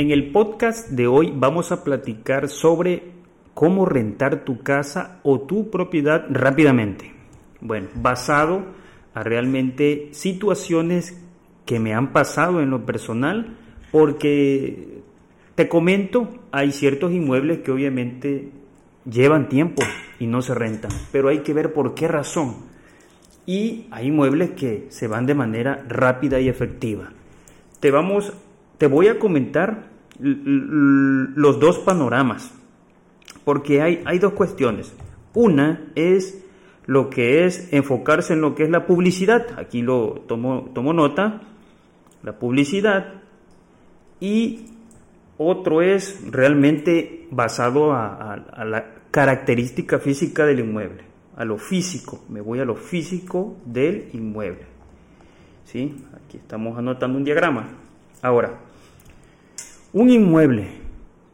En el podcast de hoy vamos a platicar sobre cómo rentar tu casa o tu propiedad rápidamente. Bueno, basado a realmente situaciones que me han pasado en lo personal, porque te comento, hay ciertos inmuebles que obviamente llevan tiempo y no se rentan, pero hay que ver por qué razón. Y hay inmuebles que se van de manera rápida y efectiva. Te vamos te voy a comentar los dos panoramas, porque hay, hay dos cuestiones. Una es lo que es enfocarse en lo que es la publicidad, aquí lo tomo, tomo nota, la publicidad, y otro es realmente basado a, la característica física del inmueble, a lo físico, me voy a lo físico del inmueble. ¿Sí? Aquí estamos anotando un diagrama. Ahora, un inmueble,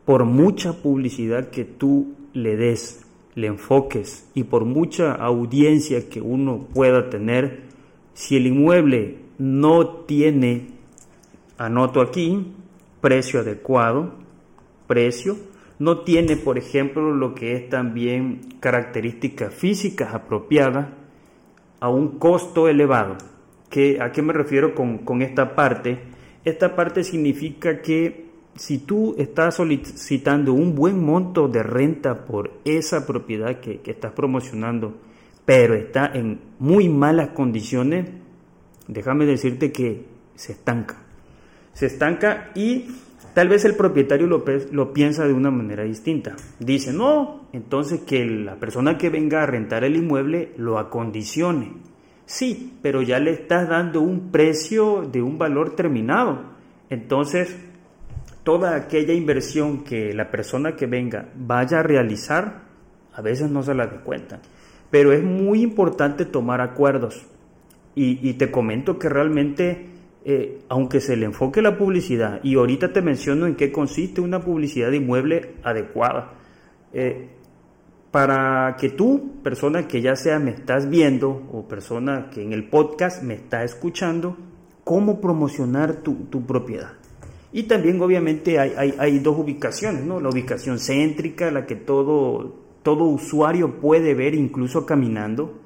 por mucha publicidad que tú le des, le enfoques y por mucha audiencia que uno pueda tener, si el inmueble no tiene, anoto aquí, precio adecuado, precio, no tiene, por ejemplo, lo que es también características físicas apropiadas a un costo elevado. ¿Qué, ¿A qué me refiero con, con esta parte? Esta parte significa que si tú estás solicitando un buen monto de renta por esa propiedad que, estás promocionando, pero está en muy malas condiciones, déjame decirte que se estanca. Se estanca y tal vez el propietario lo, lo, piensa de una manera distinta. Dice, no, entonces que la persona que venga a rentar el inmueble lo acondicione. Sí, pero ya le estás dando un precio de un valor terminado. Entonces, toda aquella inversión que la persona que venga vaya a realizar, a veces no se la de cuenta. Pero es muy importante tomar acuerdos. Y, te comento que realmente, eh, aunque se le enfoque la publicidad, y ahorita te menciono en qué consiste una publicidad de inmueble adecuada, eh, para que tú, persona que ya sea me estás viendo o persona que en el podcast me está escuchando, cómo promocionar tu, tu propiedad. Y también obviamente hay, dos ubicaciones, ¿no? La ubicación céntrica, la que todo, todo usuario puede ver incluso caminando,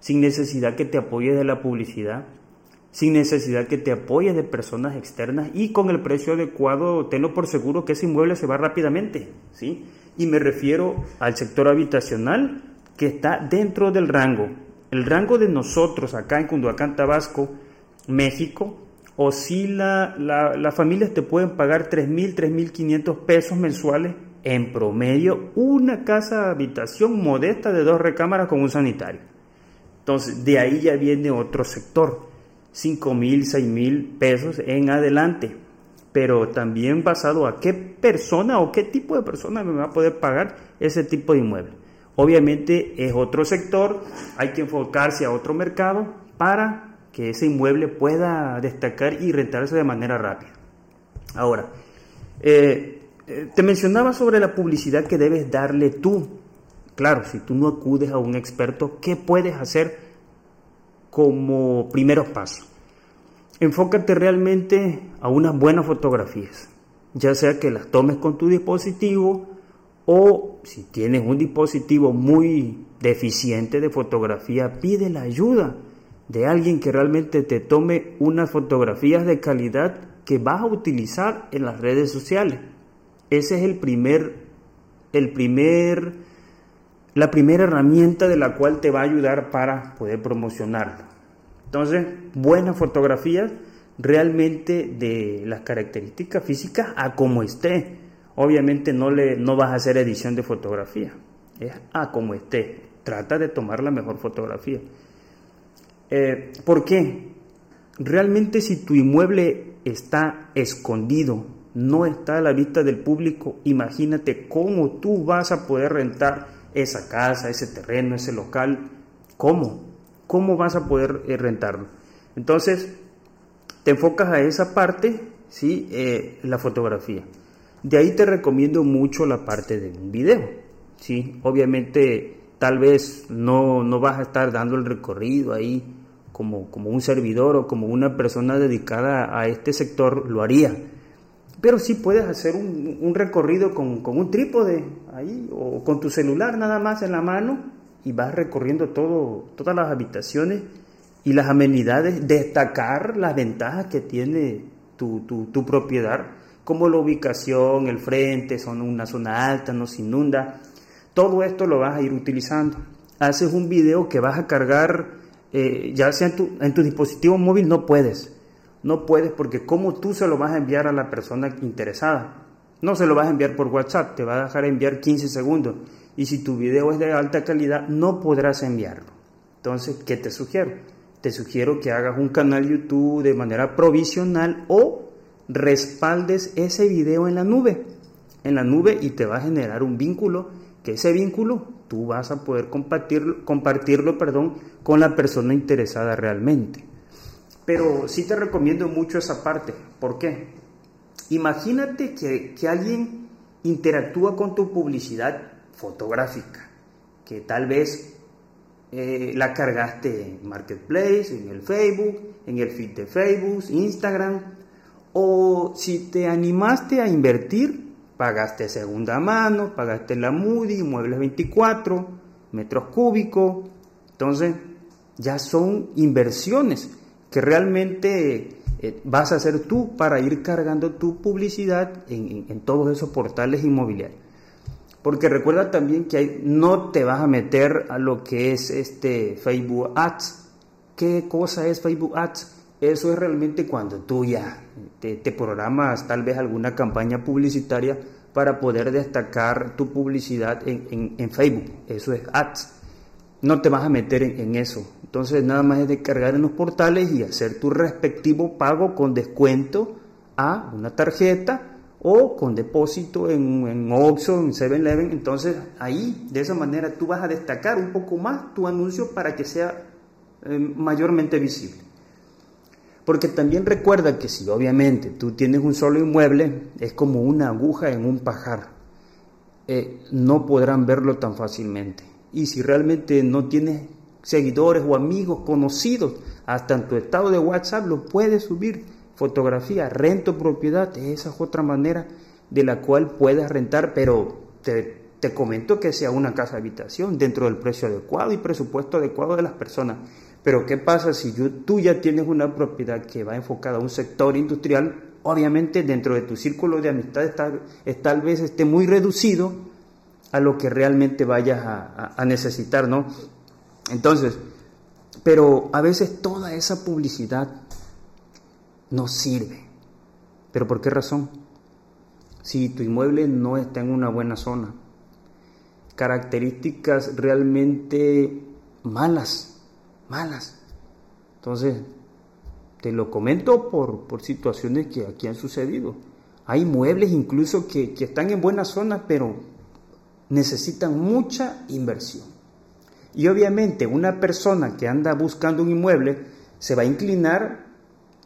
sin necesidad que te apoyes de la publicidad, sin necesidad que te apoyes de personas externas y con el precio adecuado, tenlo por seguro que ese inmueble se va rápidamente, ¿sí? Y me refiero al sector habitacional que está dentro del rango. El rango de nosotros acá en Cunduacán, Tabasco, México, oscila, la, las familias te pueden pagar 3.000, 3.500 pesos mensuales en promedio una casa habitación modesta de dos recámaras con un sanitario. Entonces, de ahí ya viene otro sector, 5.000, 6.000 pesos en adelante. Pero también basado a qué persona o qué tipo de persona me va a poder pagar ese tipo de inmueble. Obviamente es otro sector, hay que enfocarse a otro mercado para que ese inmueble pueda destacar y rentarse de manera rápida. Ahora, eh, eh, te mencionaba sobre la publicidad que debes darle tú. Claro, si tú no acudes a un experto, ¿qué puedes hacer como primeros pasos? Enfócate realmente a unas buenas fotografías, ya sea que las tomes con tu dispositivo o si tienes un dispositivo muy deficiente de fotografía, pide la ayuda de alguien que realmente te tome unas fotografías de calidad que vas a utilizar en las redes sociales. Ese es el primer, el primer, la primera herramienta de la cual te va a ayudar para poder promocionarlo. Entonces, buenas fotografías realmente de las características físicas a como esté. Obviamente no, le, no vas a hacer edición de fotografía, es a como esté. Trata de tomar la mejor fotografía. Eh, ¿Por qué? Realmente si tu inmueble está escondido no está a la vista del público, imagínate cómo tú vas a poder rentar esa casa, ese terreno, ese local. ¿Cómo? ¿Cómo vas a poder eh, rentarlo? Entonces, te enfocas a esa parte, ¿sí? Eh, la fotografía. De ahí te recomiendo mucho la parte de un video, ¿sí? Obviamente, tal vez no, no vas a estar dando el recorrido ahí como, como un servidor o como una persona dedicada a este sector lo haría. Pero sí puedes hacer un, un recorrido con, con, un trípode ahí o con tu celular nada más en la mano y vas recorriendo todo, todas las habitaciones y las amenidades, destacar las ventajas que tiene tu, tu, propiedad, como la ubicación, el frente, son una zona alta, no se inunda. Todo esto lo vas a ir utilizando. Haces un video que vas a cargar, eh, ya sea en tu, dispositivo móvil, no puedes. No puedes porque ¿cómo tú se lo vas a enviar a la persona interesada? No se lo vas a enviar por WhatsApp, te va a dejar enviar 15 segundos. Y si tu video es de alta calidad, no podrás enviarlo. Entonces, ¿qué te sugiero? te sugiero que hagas un canal YouTube de manera provisional o respaldes ese video en la nube, en la nube y te va a generar un vínculo, que ese vínculo tú vas a poder compartirlo, compartirlo perdón, con la persona interesada realmente. Pero sí te recomiendo mucho esa parte. ¿Por qué? Imagínate que, que alguien interactúa con tu publicidad fotográfica, que tal vez eh, la cargaste en Marketplace, en el Facebook, en el feed de Facebook, Instagram, o si te animaste a invertir, pagaste segunda mano, pagaste la Moody, Muebles 24, metros cúbicos, entonces ya son inversiones que realmente eh, vas a hacer tú para ir cargando tu publicidad en todos esos portales inmobiliarios. Porque recuerda también que no te vas a meter a lo que es este Facebook Ads. ¿Qué cosa es Facebook Ads? Eso es realmente cuando tú ya te, programas tal vez alguna campaña publicitaria para poder destacar tu publicidad en, Facebook. Eso es Ads. No te vas a meter en, eso. Entonces nada más es de cargar en los portales y hacer tu respectivo pago con descuento a una tarjeta o con depósito en, en Oxxo, en 7-Eleven. Entonces ahí, de esa manera, tú vas a destacar un poco más tu anuncio para que sea eh, mayormente visible. Porque también recuerda que si obviamente tú tienes un solo inmueble, es como una aguja en un pajar. Eh, no podrán verlo tan fácilmente. Y si realmente no tienes seguidores o amigos conocidos, hasta en tu estado de WhatsApp lo puedes subir fotografía, rento propiedad, esa es otra manera de la cual puedes rentar, pero te, comento que sea una casa habitación dentro del precio adecuado y presupuesto adecuado de las personas. Pero ¿qué pasa si tú ya tienes una propiedad que va enfocada a un sector industrial? Obviamente dentro de tu círculo de amistad está, tal vez esté muy reducido a lo que realmente vayas a, a necesitar, ¿no? Entonces, pero a veces toda esa publicidad no sirve. ¿Pero por qué razón? Si tu inmueble no está en una buena zona, características realmente malas, malas. Entonces, te lo comento por, por situaciones que aquí han sucedido. Hay muebles incluso que, que están en buena zona, pero necesitan mucha inversión. Y obviamente una persona que anda buscando un inmueble se va a inclinar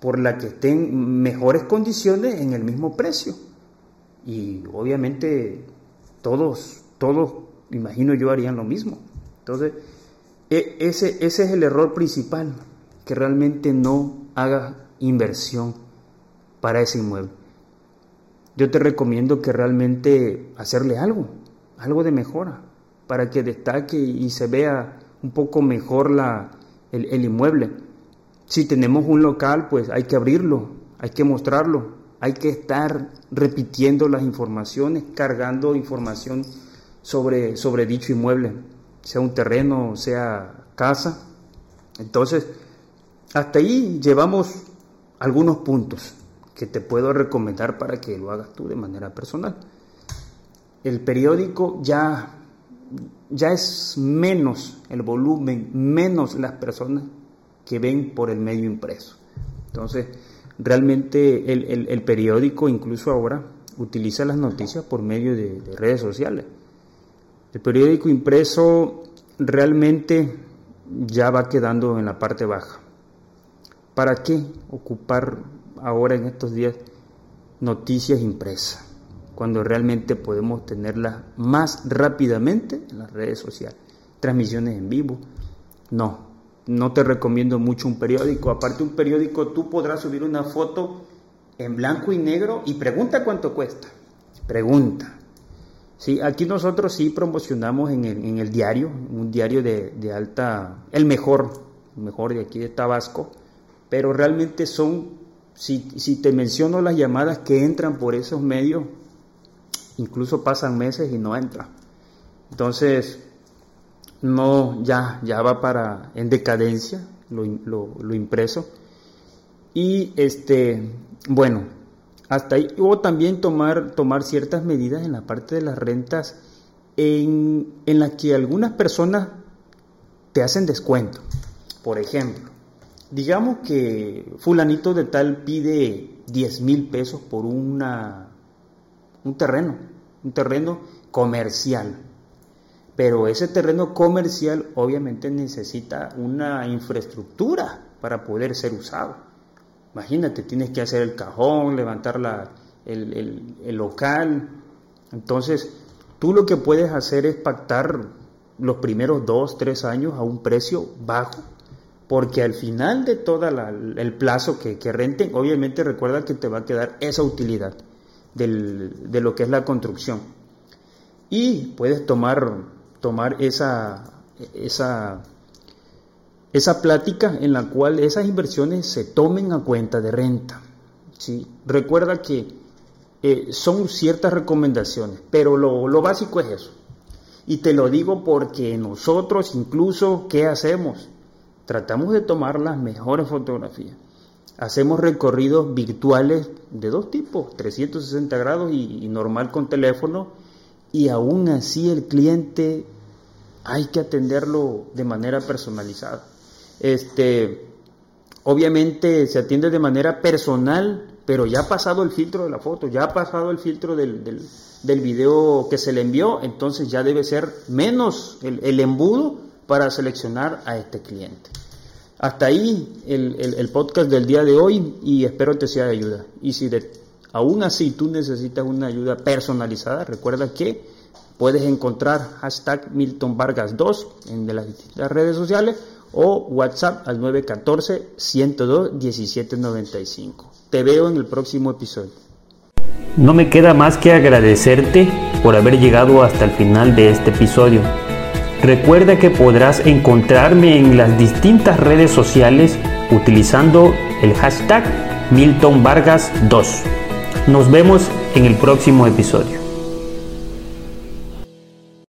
por la que estén mejores condiciones en el mismo precio. Y obviamente todos, todos, imagino yo, harían lo mismo. Entonces, e, ese, ese es el error principal, que realmente no hagas inversión para ese inmueble. Yo te recomiendo que realmente hacerle algo, algo de mejora, para que destaque y se vea un poco mejor la, el, el inmueble. Si tenemos un local, pues hay que abrirlo, hay que mostrarlo, hay que estar repitiendo las informaciones, cargando información sobre, sobre dicho inmueble, sea un terreno, sea casa. Entonces, hasta ahí llevamos algunos puntos que te puedo recomendar para que lo hagas tú de manera personal. El periódico ya, ya es menos el volumen, menos las personas que ven por el medio impreso. Entonces, realmente el, periódico, incluso ahora, utiliza las noticias por medio de redes sociales. El periódico impreso realmente ya va quedando en la parte baja. ¿Para qué ocupar ahora en estos días noticias impresas? Cuando realmente podemos tenerlas más rápidamente en las redes sociales. Transmisiones en vivo. No, no te recomiendo mucho un periódico. Aparte un periódico tú podrás subir una foto en blanco y negro y pregunta cuánto cuesta. Pregunta. Sí, aquí nosotros sí promocionamos en el, diario, un diario de, alta, el mejor, el mejor de aquí de Tabasco, pero realmente son, si, te menciono las llamadas que entran por esos medios, incluso pasan meses y no entran. Entonces, no, ya, ya va para, en decadencia lo impreso. Y este, bueno, hasta ahí, o también tomar, tomar ciertas medidas en la parte de las rentas en, en las que algunas personas te hacen descuento. Por ejemplo, digamos que fulanito de tal pide 10 mil pesos por una, un terreno, un terreno comercial. Pero ese terreno comercial obviamente necesita una infraestructura para poder ser usado. Imagínate, tienes que hacer el cajón, levantar la, el, el, local. Entonces, tú lo que puedes hacer es pactar los primeros dos, tres años a un precio bajo, porque al final de todo el plazo que, que, renten, obviamente recuerda que te va a quedar esa utilidad del, de lo que es la construcción. Y puedes tomar, tomar esa, esa esa plática en la cual esas inversiones se tomen a cuenta de renta. ¿sí? Recuerda que eh, son ciertas recomendaciones, pero lo, básico es eso. Y te lo digo porque nosotros incluso, ¿qué hacemos? Tratamos de tomar las mejores fotografías. Hacemos recorridos virtuales de dos tipos, 360 grados y, y normal con teléfono, y aún así el cliente hay que atenderlo de manera personalizada. Este, obviamente se atiende de manera personal, pero ya ha pasado el filtro de la foto, ya ha pasado el filtro del, del, video que se le envió, entonces ya debe ser menos el, embudo para seleccionar a este cliente. Hasta ahí el, podcast del día de hoy y espero te sea de ayuda. Y si aún así tú necesitas una ayuda personalizada, recuerda que puedes encontrar hashtag Milton Vargas 2 en las distintas redes sociales o WhatsApp al 914-102-1795. Te veo en el próximo episodio. No me queda más que agradecerte por haber llegado hasta el final de este episodio. Recuerda que podrás encontrarme en las distintas redes sociales utilizando el hashtag Milton Vargas 2. Nos vemos en el próximo episodio.